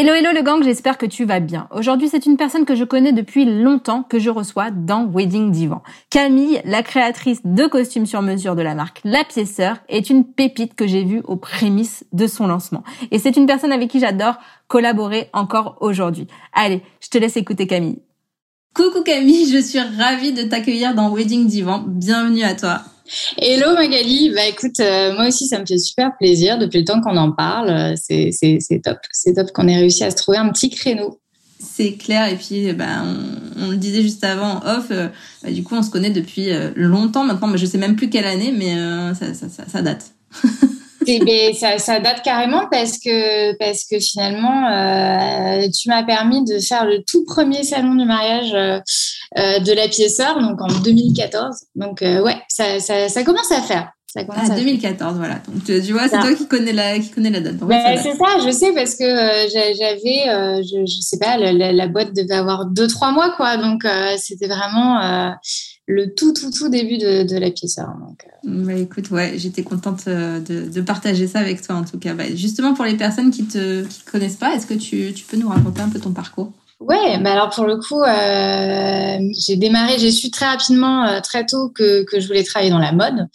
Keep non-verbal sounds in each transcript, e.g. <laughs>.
Hello hello le gang, j'espère que tu vas bien. Aujourd'hui, c'est une personne que je connais depuis longtemps que je reçois dans Wedding Divan. Camille, la créatrice de costumes sur mesure de la marque La Pièceur, est une pépite que j'ai vue aux prémices de son lancement. Et c'est une personne avec qui j'adore collaborer encore aujourd'hui. Allez, je te laisse écouter Camille. Coucou Camille, je suis ravie de t'accueillir dans Wedding Divan. Bienvenue à toi. Hello Magali, bah écoute, euh, moi aussi ça me fait super plaisir depuis le temps qu'on en parle. Euh, c'est, top, c'est top qu'on ait réussi à se trouver un petit créneau. C'est clair et puis bah, on, le disait juste avant off, euh, bah, du coup on se connaît depuis longtemps maintenant, mais je sais même plus quelle année, mais ça, ça, date. <laughs> Ça, ça, date carrément parce que, parce que finalement, euh, tu m'as permis de faire le tout premier salon du mariage euh, euh de la pièceur, donc en 2014. Donc, euh, ouais, ça, ça, ça, commence à faire. Ça commence ah, 2014, voilà. Donc, tu, vois, c'est toi qui connais la, qui connais la date. Ben, c'est ça, je sais, parce que j'avais, je, je sais pas, la, la, boîte devait avoir deux, trois mois, quoi. Donc, c'était vraiment le tout, tout, tout début de, la pièce. Donc, euh. bah, écoute, ouais, j'étais contente euh, de, partager ça avec toi en tout cas. Bah, justement, pour les personnes qui te qui connaissent pas, est-ce que tu, peux nous raconter un peu ton parcours? Ouais, bah alors pour le coup, euh, j'ai démarré, j'ai su très rapidement, euh, très tôt que, que je voulais travailler dans la mode.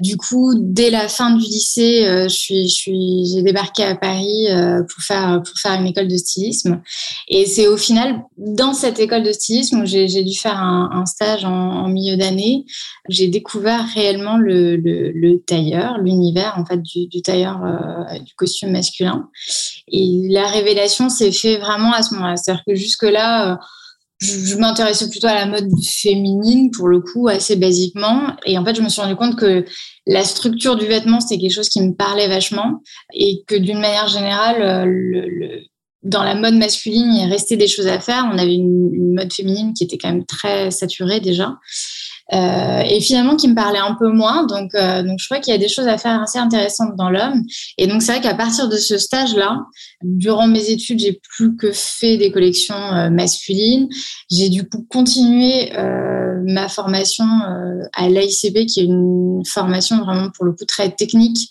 Du coup, dès la fin du lycée, euh, je suis, je suis, j'ai débarqué à Paris euh, pour faire pour faire une école de stylisme. Et c'est au final dans cette école de stylisme où j'ai, dû faire un, un stage en, en milieu d'année. J'ai découvert réellement le, le, le tailleur, l'univers en fait du, du tailleur euh, du costume masculin. Et la révélation s'est fait vraiment à ce moment-là. C'est-à-dire que jusque là je, m'intéressais plutôt à la mode féminine pour le coup assez basiquement. Et en fait je me suis rendu compte que la structure du vêtement c'était quelque chose qui me parlait vachement. Et que d'une manière générale euh, dans la mode masculine il restait des choses à faire. On avait une mode féminine qui était quand même très saturée déjà euh, et finalement qui me parlait un peu moins. Donc, euh, donc je crois qu'il y a des choses à faire assez intéressantes dans l'homme. Et donc c'est vrai qu'à partir de ce stage-là, durant mes études, j'ai plus que fait des collections euh, masculines. J'ai du coup continué ma formation à l'AICB, qui est une formation vraiment pour le coup très technique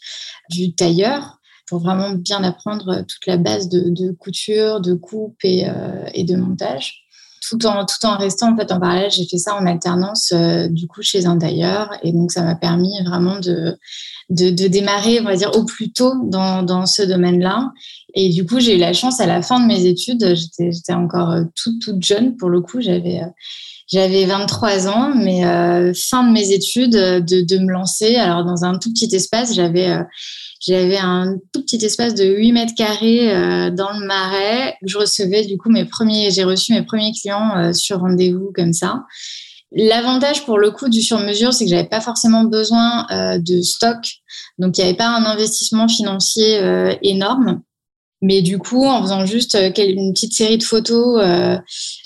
du tailleur pour vraiment bien apprendre toute la base de, couture, de coupe et de montage tout en tout en restant en fait en parallèle j'ai fait ça en alternance euh, du coup chez un tailleur et donc ça m'a permis vraiment de, de, démarrer on va dire au plus tôt dans, dans ce domaine là et du coup j'ai eu la chance à la fin de mes études j'étais j'étais encore euh, toute toute jeune pour le coup. J'avais euh, j'avais 23 ans, mais fin de mes études, de, de, me lancer. Alors dans un tout petit espace, j'avais j'avais un tout petit espace de 8 mètres carrés euh, dans le marais. Je recevais du coup mes premiers, j'ai reçu mes premiers clients euh, sur rendez-vous comme ça. L'avantage pour le coup du sur-mesure, c'est que j'avais pas forcément besoin euh, de stock, donc il n'y avait pas un investissement financier énorme. Mais du coup, en faisant juste euh, une petite série de photos, euh,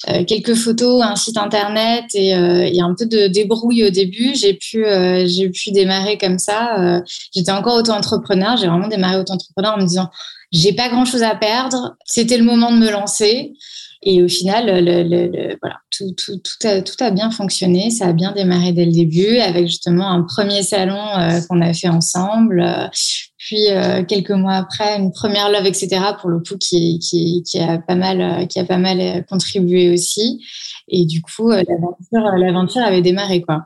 euh, quelques photos, un site internet et, un peu de débrouille au début, j'ai pu, j'ai pu démarrer comme ça. J'étais encore auto-entrepreneur. J'ai vraiment démarré auto-entrepreneur en me disant, j'ai pas grand chose à perdre. C'était le moment de me lancer. Et au final, voilà, tout a bien fonctionné. Ça a bien démarré dès le début avec justement un premier salon qu'on a fait ensemble. Puis euh, quelques mois après, une première love, etc. Pour le coup, qui, qui, a pas mal, qui a pas mal euh, contribué aussi. Et du coup, euh, l'aventure, l'aventure avait démarré quoi.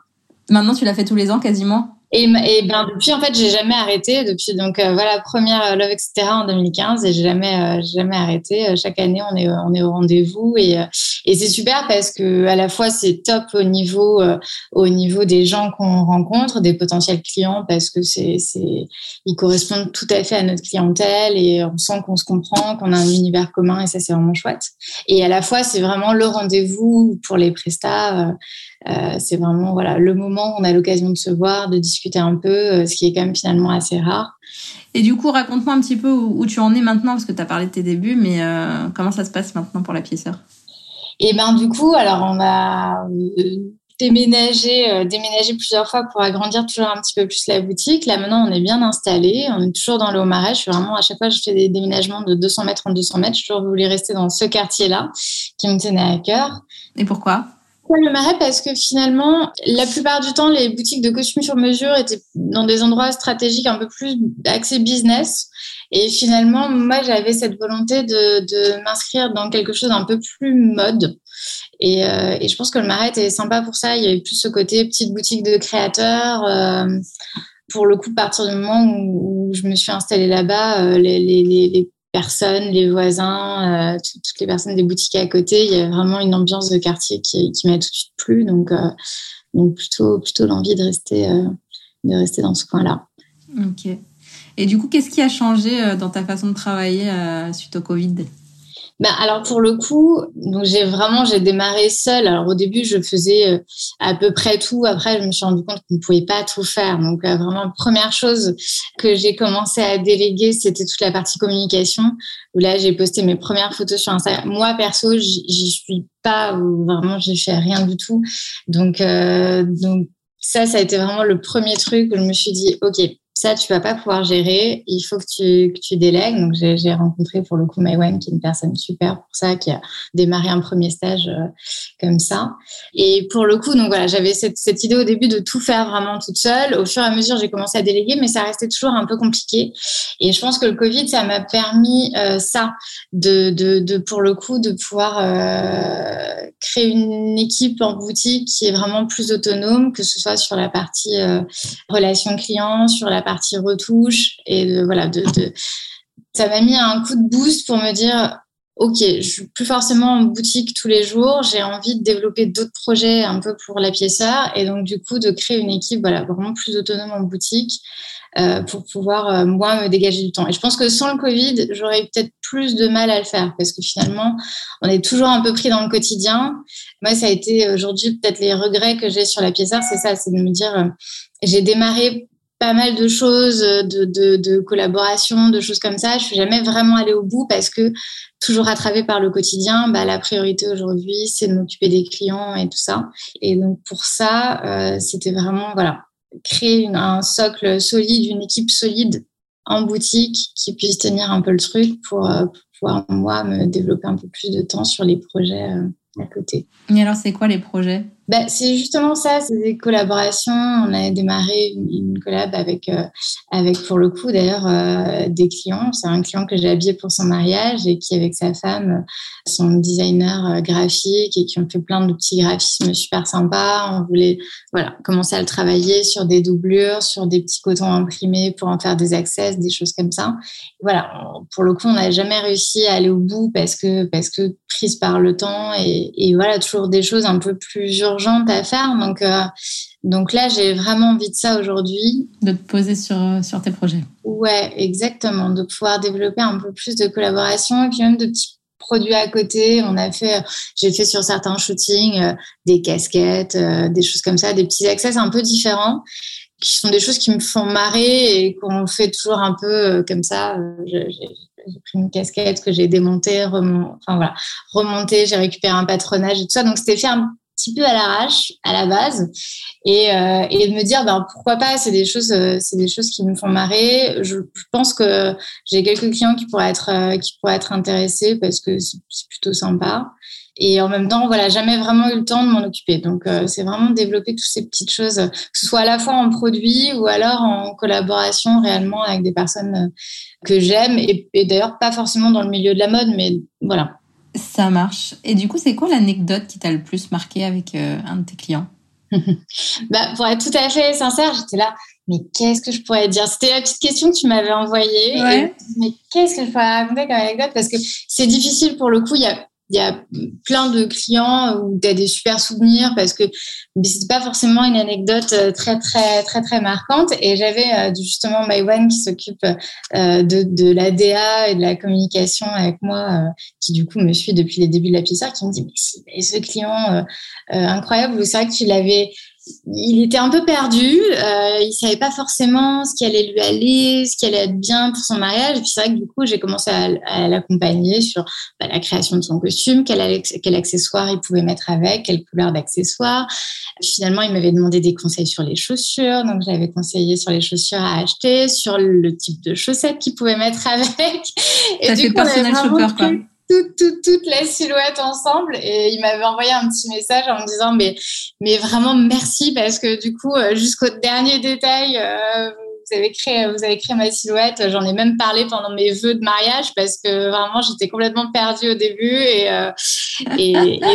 Maintenant, tu l'as fait tous les ans quasiment? Et, et, ben depuis en fait j'ai jamais arrêté. Depuis donc euh, voilà première euh, Love etc. en 2015 et j'ai jamais euh, jamais arrêté. Chaque année on est on est au rendez-vous. Et et c'est super parce que à la fois c'est top au niveau au niveau des gens qu'on rencontre des potentiels clients parce que c'est c'est ils correspondent tout à fait à notre clientèle et on sent qu'on se comprend qu'on a un univers commun et ça c'est vraiment chouette. Et à la fois c'est vraiment le rendez-vous pour les prestats euh, c'est vraiment voilà le moment où on a l'occasion de se voir, de discuter un peu, euh, ce qui est quand même finalement assez rare. Et du coup, raconte-moi un petit peu où, tu en es maintenant, parce que tu as parlé de tes débuts, mais euh, comment ça se passe maintenant pour la piéceur Et eh ben du coup, alors on a déménagé, déménagé plusieurs fois pour agrandir toujours un petit peu plus la boutique. Là maintenant, on est bien installé, on est toujours dans le Haut-Marais. Je suis vraiment à chaque fois, je fais des déménagements de 200 mètres en 200 mètres. Je toujours voulu rester dans ce quartier-là qui me tenait à cœur. Et pourquoi? Le Marais parce que finalement, la plupart du temps, les boutiques de costumes sur mesure étaient dans des endroits stratégiques un peu plus axés business. Et finalement, moi, j'avais cette volonté de, m'inscrire dans quelque chose d'un peu plus mode. Et, euh, et, je pense que le Marais était sympa pour ça. Il y avait plus ce côté petite boutique de créateurs. Euh, pour le coup, à partir du moment où, je me suis installée là-bas, euh, les personnes, les voisins, euh, toutes les personnes des boutiques à côté. Il y a vraiment une ambiance de quartier qui, m'a tout de suite plu. Donc, euh, plutôt l'envie de rester, euh, de rester dans ce coin-là. Ok. Et du coup, qu'est-ce qui a changé dans ta façon de travailler suite au Covid? Ben, alors pour le coup, donc j'ai vraiment j'ai démarré seule. Alors au début, je faisais euh, à peu près tout. Après, je me suis rendu compte qu'on ne pouvait pas tout faire. Donc euh, vraiment, première chose que j'ai commencé à déléguer, c'était toute la partie communication. Où là, j'ai posté mes premières photos sur Instagram. Moi perso, j'y suis pas vraiment, j'ai fait rien du tout. Donc euh, donc ça, ça a été vraiment le premier truc où je me suis dit, ok, ça, tu vas pas pouvoir gérer. Il faut que tu, que tu délègues. Donc, j'ai rencontré pour le coup Maïwen, qui est une personne super pour ça, qui a démarré un premier stage euh, comme ça. Et pour le coup, donc voilà, j'avais cette, cette, idée au début de tout faire vraiment toute seule. Au fur et à mesure, j'ai commencé à déléguer, mais ça restait toujours un peu compliqué. Et je pense que le Covid, ça m'a permis euh, ça, de, de, de, pour le coup, de pouvoir euh, créer une équipe en boutique qui est vraiment plus autonome, que ce soit sur la partie relation client, sur la partie retouche et de, voilà, de, ça m'a mis un coup de boost pour me dire ok, je suis plus forcément en boutique tous les jours, j'ai envie de développer d'autres projets un peu pour la piéceur et donc du coup de créer une équipe voilà vraiment plus autonome en boutique euh, pour pouvoir euh, moi me dégager du temps. Et je pense que sans le Covid, j'aurais peut-être plus de mal à le faire parce que finalement on est toujours un peu pris dans le quotidien. Moi, ça a été aujourd'hui peut-être les regrets que j'ai sur la piéceur, c'est ça, c'est de me dire euh, j'ai démarré pas mal de choses, de, de, de collaboration, de choses comme ça. Je suis jamais vraiment allée au bout parce que toujours attravé par le quotidien, bah, la priorité aujourd'hui, c'est de m'occuper des clients et tout ça. Et donc pour ça, euh, c'était vraiment voilà créer un socle solide, une équipe solide en boutique qui puisse tenir un peu le truc pour, euh, pouvoir moi me développer un peu plus de temps sur les projets euh, à côté. Et alors, c'est quoi les projets? Bah, c'est justement ça, c'est des collaborations. On a démarré une, collab avec, euh, avec pour le coup d'ailleurs euh, des clients. C'est un client que j'ai habillé pour son mariage et qui avec sa femme sont designers euh, graphiques et qui ont fait plein de petits graphismes super sympas. On voulait voilà commencer à le travailler sur des doublures, sur des petits cotons imprimés pour en faire des accès, des choses comme ça. Voilà, pour le coup, on n'a jamais réussi à aller au bout parce que parce que prise par le temps et, et voilà toujours des choses un peu plus urgentes à faire. Donc, euh, donc là, j'ai vraiment envie de ça aujourd'hui. De te poser sur, euh, sur tes projets. Ouais, exactement. De pouvoir développer un peu plus de collaboration et puis même de petits produits à côté. On a fait, j'ai fait sur certains shootings euh, des casquettes, des choses comme ça, des petits accès un peu différents qui sont des choses qui me font marrer et qu'on fait toujours un peu comme ça. J'ai pris une casquette que j'ai démontée, remont, enfin voilà, remontée, j'ai récupéré un patronage et tout ça. Donc c'était fait un petit peu à l'arrache à la base et, euh, et de me dire ben pourquoi pas c'est des choses euh, c'est des choses qui me font marrer. Je, pense que j'ai quelques clients qui pourraient être euh, qui pourraient être intéressés parce que c'est plutôt sympa. Et en même temps voilà jamais vraiment eu le temps de m'en occuper. Donc c'est vraiment développer toutes ces petites choses que ce soit à la fois en produit ou alors en collaboration réellement avec des personnes que j'aime. Et, et d'ailleurs pas forcément dans le milieu de la mode mais voilà ça marche. Et du coup, c'est quoi l'anecdote qui t'a le plus marqué avec euh, un de tes clients? <laughs> Bah, Pour être tout à fait sincère, j'étais là. mais qu'est-ce que je pourrais dire? C'était la petite question que tu m'avais envoyée. mais qu'est-ce que je pourrais raconter comme anecdote? Parce que c'est difficile pour le coup. Il y a il y a plein de clients où tu as des super souvenirs parce que c'est pas forcément une anecdote euh, très très très très marquante. Et j'avais euh, justement Maïwan qui s'occupe euh, de, de l'ADA et de la communication avec moi qui du coup me suit depuis les débuts de la pizza qui me dit mais si ce client incroyable. C'est vrai que tu l'avais il était un peu perdu. Euh, il savait pas forcément ce qui allait lui aller, ce qui allait être bien pour son mariage. Et puis c'est vrai que du coup, j'ai commencé à, l'accompagner sur bah, la création de son costume, quel, quel accessoire il pouvait mettre avec, quelle couleur d'accessoire. Finalement, il m'avait demandé des conseils sur les chaussures, donc j'avais conseillé sur les chaussures à acheter, sur le type de chaussettes qu'il pouvait mettre <laughs> avec. Et Ça du fait coup, personnel shopper, quoi toute, la silhouette ensemble. Et il m'avait envoyé un petit message en me disant mais, mais vraiment merci parce que du coup, euh, jusqu'au dernier détail, euh, vous avez créé, ma silhouette. J'en ai même parlé pendant mes vœux de mariage parce que vraiment j'étais complètement perdue au début et, euh,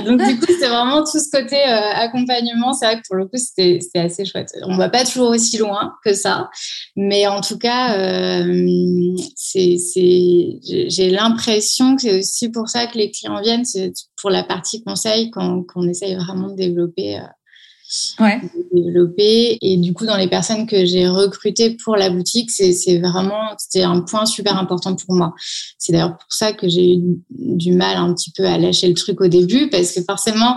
donc du coup c'est vraiment tout ce côté euh, accompagnement. C'est vrai que pour le coup c'était assez chouette. On va pas toujours aussi loin que ça, mais en tout cas euh, c'est j'ai l'impression que c'est aussi pour ça que les clients viennent, c'est pour la partie conseil qu'on essaye vraiment de développer ouais. développer. Et du coup, dans les personnes que j'ai recrutées pour la boutique, c'est vraiment c'était un point super important pour moi. C'est d'ailleurs pour ça que j'ai eu du mal un petit peu à lâcher le truc au début, parce que forcément,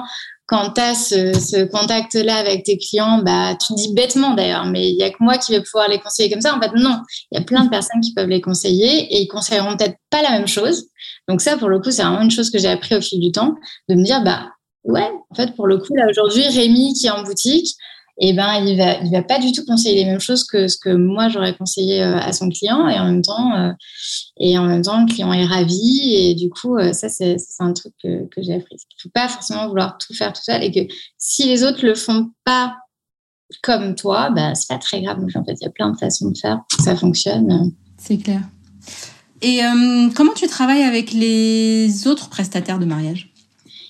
quand tu as ce, contact-là avec tes clients, bah, tu dis bêtement d'ailleurs, mais il y a que moi qui vais pouvoir les conseiller comme ça. En fait, non, il y a plein de personnes qui peuvent les conseiller et ils conseilleront peut-être pas la même chose. Donc ça, pour le coup, c'est vraiment une chose que j'ai appris au fil du temps, de me dire, bah, Ouais, en fait, pour le coup, là, aujourd'hui, Rémi qui est en boutique, eh ben, il va, il va pas du tout conseiller les mêmes choses que ce que moi j'aurais conseillé euh, à son client. Et en même temps, euh, et en même temps, le client est ravi. Et du coup, euh, ça, c'est un truc que, j'ai appris. Il faut pas forcément vouloir tout faire tout seul et que si les autres le font pas comme toi, bah, c'est pas très grave. en fait, il y a plein de façons de faire pour que ça fonctionne. C'est clair. Et comment tu travailles avec les autres prestataires de mariage?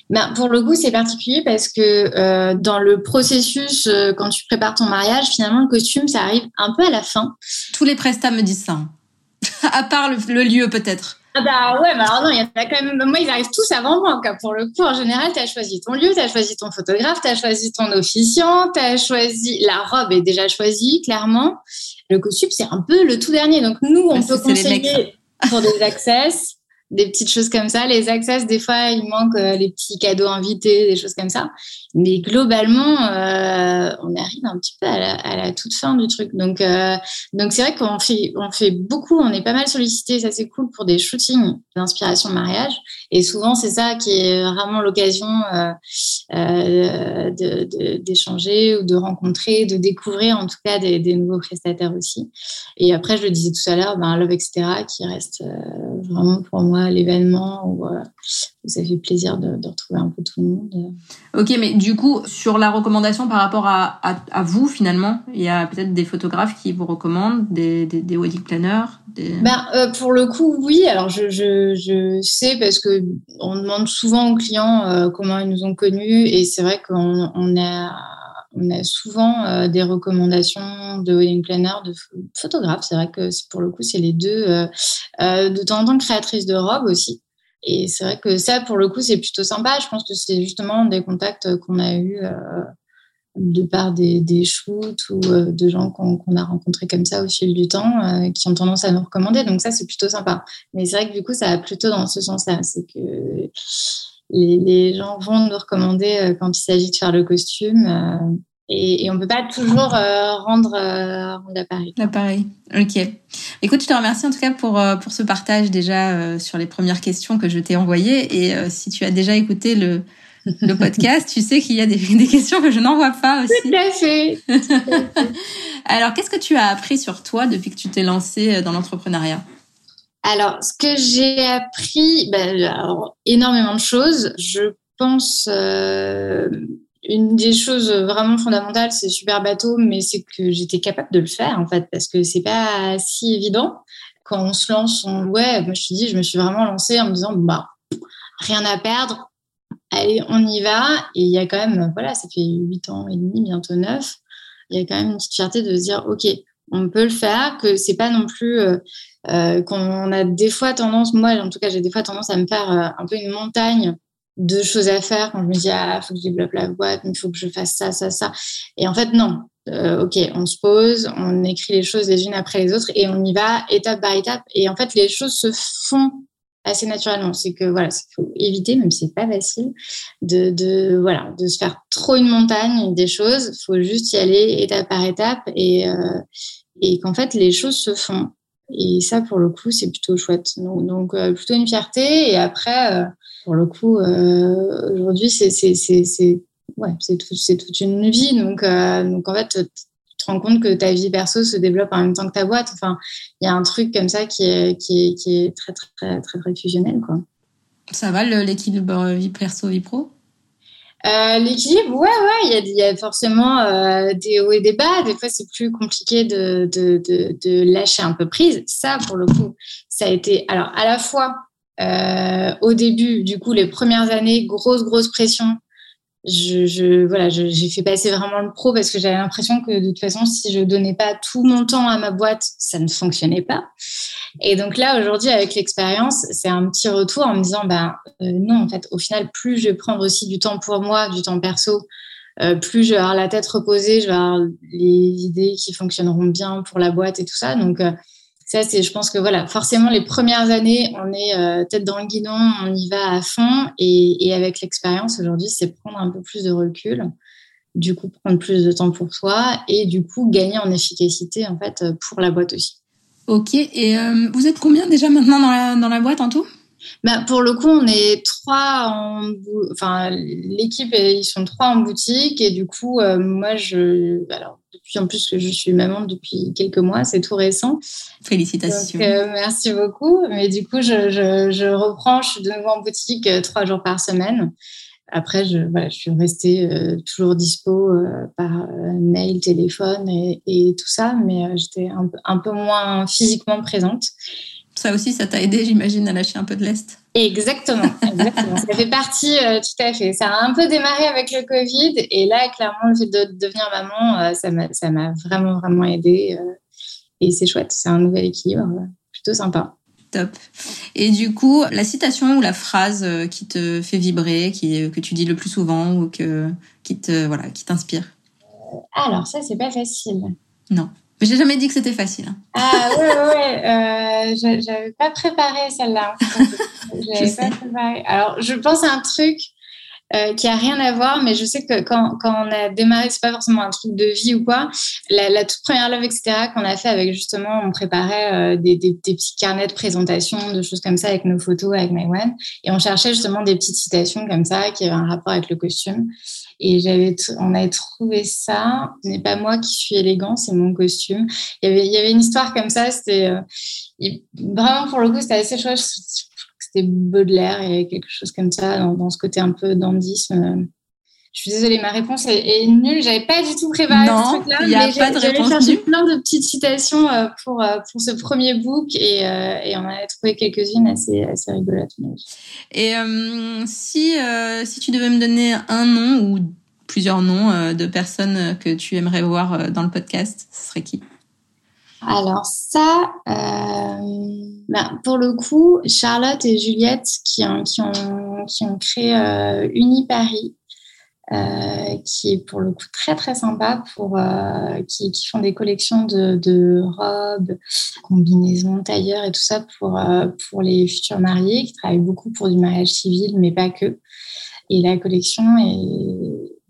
Ben, pour le coup, c'est particulier parce que euh, dans le processus, euh, quand tu prépares ton mariage, finalement, le costume, ça arrive un peu à la fin. Tous les prestats me disent ça. Hein. <laughs> à part le, lieu, peut-être. Ah bah ouais, mais alors non, il y a quand même. Moi, ils arrivent tous avant moi. Pour le coup, en général, tu as choisi ton lieu, tu as choisi ton photographe, tu as choisi ton officiant, tu as choisi. La robe est déjà choisie, clairement. Le costume, c'est un peu le tout dernier. Donc, nous, on peut conseiller pour des access des petites choses comme ça. Les access, des fois, il manque euh, les petits cadeaux invités, des choses comme ça. Mais globalement, euh, on arrive un petit peu à la, toute fin du truc. Donc, euh, donc c'est vrai qu'on fait, on fait beaucoup, on est pas mal sollicité. Ça, c'est cool pour des shootings d'inspiration mariage. Et souvent, c'est ça qui est vraiment l'occasion d'échanger ou de rencontrer, de découvrir en tout cas des, nouveaux prestataires aussi. Et après, je le disais tout à l'heure, ben, Love, etc., qui reste vraiment pour moi l'événement où euh, ça fait plaisir de, retrouver un peu tout le monde. Ok, mais du coup, sur la recommandation par rapport à, à, vous, finalement, il y a peut-être des photographes qui vous recommandent, des, des, wedding planners ben, euh, Pour le coup, oui. Alors, je, je, je sais parce que on demande souvent aux clients euh, comment ils nous ont connus et c'est vrai qu'on on a on a souvent des recommandations de wedding planner, de photographes. C'est vrai que pour le coup, c'est les deux. de temps en temps, créatrices de robes aussi. Et c'est vrai que ça, pour le coup, c'est plutôt sympa. Je pense que c'est justement des contacts qu'on a eus euh, de par des, shoots ou euh, de gens qu'on a rencontrés comme ça au fil du temps, euh, qui ont tendance à nous recommander. Donc ça, c'est plutôt sympa. Mais c'est vrai que du coup, ça va plutôt dans ce sens-là. C'est que les, les, gens vont nous recommander quand il s'agit de faire le costume. Et, et, on peut pas toujours euh, rendre, euh, rendre l'appareil. L'appareil, ok. Écoute, je te remercie en tout cas pour, euh, pour ce partage déjà euh, sur les premières questions que je t'ai envoyées. Et si tu as déjà écouté le, le <laughs> podcast, tu sais qu'il y a des, <laughs> des, questions que je n'envoie pas aussi. Tout à fait. <laughs> Alors, qu'est-ce que tu as appris sur toi depuis que tu t'es lancée dans l'entrepreneuriat? Alors, ce que j'ai appris, ben, énormément de choses. Je pense une des choses vraiment fondamentales, c'est super bateau, mais c'est que j'étais capable de le faire en fait, parce que c'est pas si évident. Quand on se lance, on... ouais, moi je suis dit, je me suis vraiment lancée en me disant, bah, rien à perdre, allez, on y va. Et il y a quand même, voilà, ça fait huit ans et demi, bientôt neuf. Il y a quand même une petite fierté de se dire, ok, on peut le faire, que c'est pas non plus qu'on a des fois tendance, moi en tout cas j'ai des fois tendance à me faire un peu une montagne de choses à faire quand je me dis ah faut que je développe la boîte, il faut que je fasse ça, ça, ça. Et en fait non, ok, on se pose, on écrit les choses les unes après les autres et on y va étape par étape. Et en fait les choses se font assez naturellement. C'est que voilà, il faut éviter, même si c'est pas facile, de, voilà, de se faire trop une montagne des choses. Il faut juste y aller étape par étape et, euh, et qu'en fait les choses se font. Et ça, pour le coup, c'est plutôt chouette. Donc, euh, plutôt une fierté. Et après, euh, pour le coup, aujourd'hui, c'est ouais, tout, toute une vie. Donc, donc en fait, te rends compte que ta vie perso se développe en même temps que ta boîte. Enfin, il y a un truc comme ça qui est, qui est, qui est très, très, très, très, fusionnel. Quoi. Ça va l'équilibre vie perso, vie pro? Euh, L'équilibre, ouais, ouais, il y a, y a, forcément euh, des hauts et des bas. Des fois, c'est plus compliqué de, de, de, de, lâcher un peu prise. Ça, pour le coup, ça a été, alors, à la fois euh, au début, du coup, les premières années, grosse, grosse pression je, je voilà, j'ai fait passer vraiment le pro parce que j'avais l'impression que de toute façon, si je donnais pas tout mon temps à ma boîte, ça ne fonctionnait pas. Et donc là, aujourd'hui, avec l'expérience, c'est un petit retour en me disant, ben non, en fait, au final, plus je vais prendre aussi du temps pour moi, du temps perso, euh, plus je vais avoir la tête reposée, je vais avoir les idées qui fonctionneront bien pour la boîte et tout ça. Donc euh, ça, c'est, je pense que voilà, forcément, les premières années, on est euh, tête dans le guidon, on y va à fond. Et, avec l'expérience aujourd'hui, c'est prendre un peu plus de recul, du coup, prendre plus de temps pour soi et du coup, gagner en efficacité, en fait, pour la boîte aussi. Ok. Et euh, vous êtes combien déjà maintenant dans la, dans la boîte en tout? Bah, pour le coup, on est trois en, enfin, l'équipe, ils sont trois en boutique et du coup, euh, moi, je, alors, depuis en plus que je suis maman depuis quelques mois, c'est tout récent. Félicitations. Euh, merci beaucoup. Mais du coup, je, je, je, reprends, je suis de nouveau en boutique euh, trois jours par semaine. Après, je, voilà, je suis restée toujours dispo par mail, téléphone et, et, tout ça, mais j'étais un, un peu moins physiquement présente. Ça aussi, ça t'a aidé, j'imagine, à lâcher un peu de l'Est. Exactement, exactement. ça fait partie, euh, tout à fait. Ça a un peu démarré avec le Covid et là, clairement, le fait de devenir maman, euh, ça m'a vraiment, vraiment aidé. Euh, et c'est chouette, c'est un nouvel équilibre, plutôt sympa. Top. Et du coup, la citation ou la phrase qui te fait vibrer, qui, que tu dis le plus souvent ou que, qui te voilà, qui t'inspire? Alors ça, c'est pas facile. Non. Mais j'ai jamais dit que c'était facile. Hein. Ah ouais, ouais, euh, j'avais pas préparé celle-là. <laughs> j'avais pas préparé. Alors, je pense à un truc euh, qui a rien à voir, mais je sais que quand, on a démarré, c'est pas forcément un truc de vie ou quoi. La, toute première love, etc., qu'on a fait avec justement, on préparait euh, des, petits carnets de présentation, de choses comme ça avec nos photos, avec Maïwan, et on cherchait justement des petites citations comme ça qui avaient un rapport avec le costume. Et j'avais, on avait trouvé ça. Ce n'est pas moi qui suis élégant, c'est mon costume. Il y avait, il y avait une histoire comme ça. C'était euh, vraiment pour le coup, c'était assez chouette c'était Baudelaire et quelque chose comme ça, dans, ce côté un peu dandisme. Je suis désolée, ma réponse est, est nulle. J'avais pas du tout préparé ce truc-là. Il a pas de réponse. cherché plein de petites citations euh, pour, euh, pour ce premier book et, euh, et on a trouvé quelques-unes assez, assez rigolotes. Et si, si tu devais me donner un nom ou plusieurs noms de personnes que tu aimerais voir dans le podcast, ce serait qui? Alors ça, euh, ben, pour le coup, Charlotte et Juliette qui ont, qui ont, qui ont créé euh, Uniparis, euh, qui est pour le coup très très sympa, pour, euh, qui, qui, font des collections de, de, robes, combinaisons, tailleurs et tout ça pour, euh, pour les futurs mariés, qui travaillent beaucoup pour du mariage civil, mais pas que. Et la collection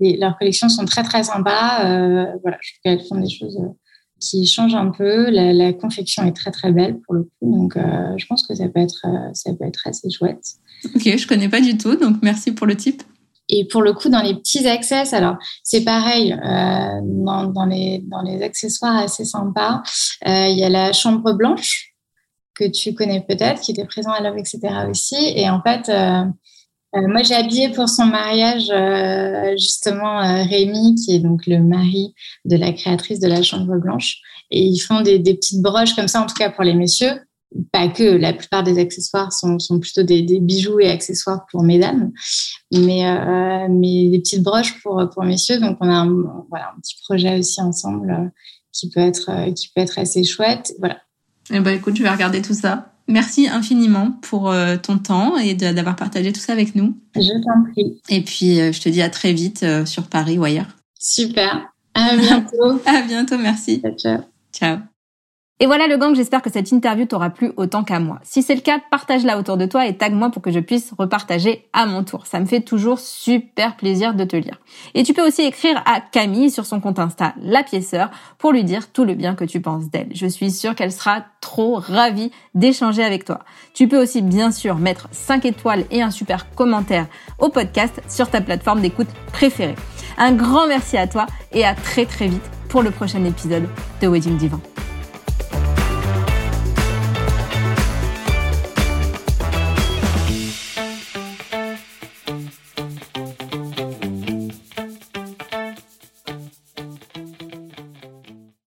et leurs collections sont très très sympas. voilà, je trouve qu'elles font des choses qui change un peu. La, confection est très très belle pour le coup, donc euh, je pense que ça peut être euh, ça peut être assez chouette. Ok, je connais pas du tout, donc merci pour le type. Et pour le coup, dans les petits accès, alors c'est pareil, euh, dans, dans, les, dans les accessoires assez sympas, il y a la chambre blanche que tu connais peut-être, qui était présent à Love, etc. aussi. Et en fait, euh, moi, j'ai habillé pour son mariage euh, justement euh, Rémi, qui est donc le mari de la créatrice de la Chambre Blanche. Et ils font des, petites broches comme ça, en tout cas pour les messieurs. Pas que, la plupart des accessoires sont, plutôt des, bijoux et accessoires pour mesdames, mais, mais des petites broches pour, pour messieurs. Donc, on a un, voilà, un petit projet aussi ensemble qui peut être qui peut être assez chouette. Voilà. Eh ben écoute, je vais regarder tout ça. Merci infiniment pour ton temps et d'avoir partagé tout ça avec nous. Je t'en prie. Et puis je te dis à très vite sur Paris ou ailleurs. Super. À <laughs> bientôt. à bientôt, merci. Ciao. Ciao. Et voilà le gang, j'espère que cette interview t'aura plu autant qu'à moi. Si c'est le cas, partage-la autour de toi et tag-moi pour que je puisse repartager à mon tour. Ça me fait toujours super plaisir de te lire. Et tu peux aussi écrire à Camille sur son compte Insta La Pièceur pour lui dire tout le bien que tu penses d'elle. Je suis sûre qu'elle sera trop ravie d'échanger avec toi. Tu peux aussi bien sûr mettre 5 étoiles et un super commentaire au podcast sur ta plateforme d'écoute préférée. Un grand merci à toi et à très très vite pour le prochain épisode de Wedding Divan.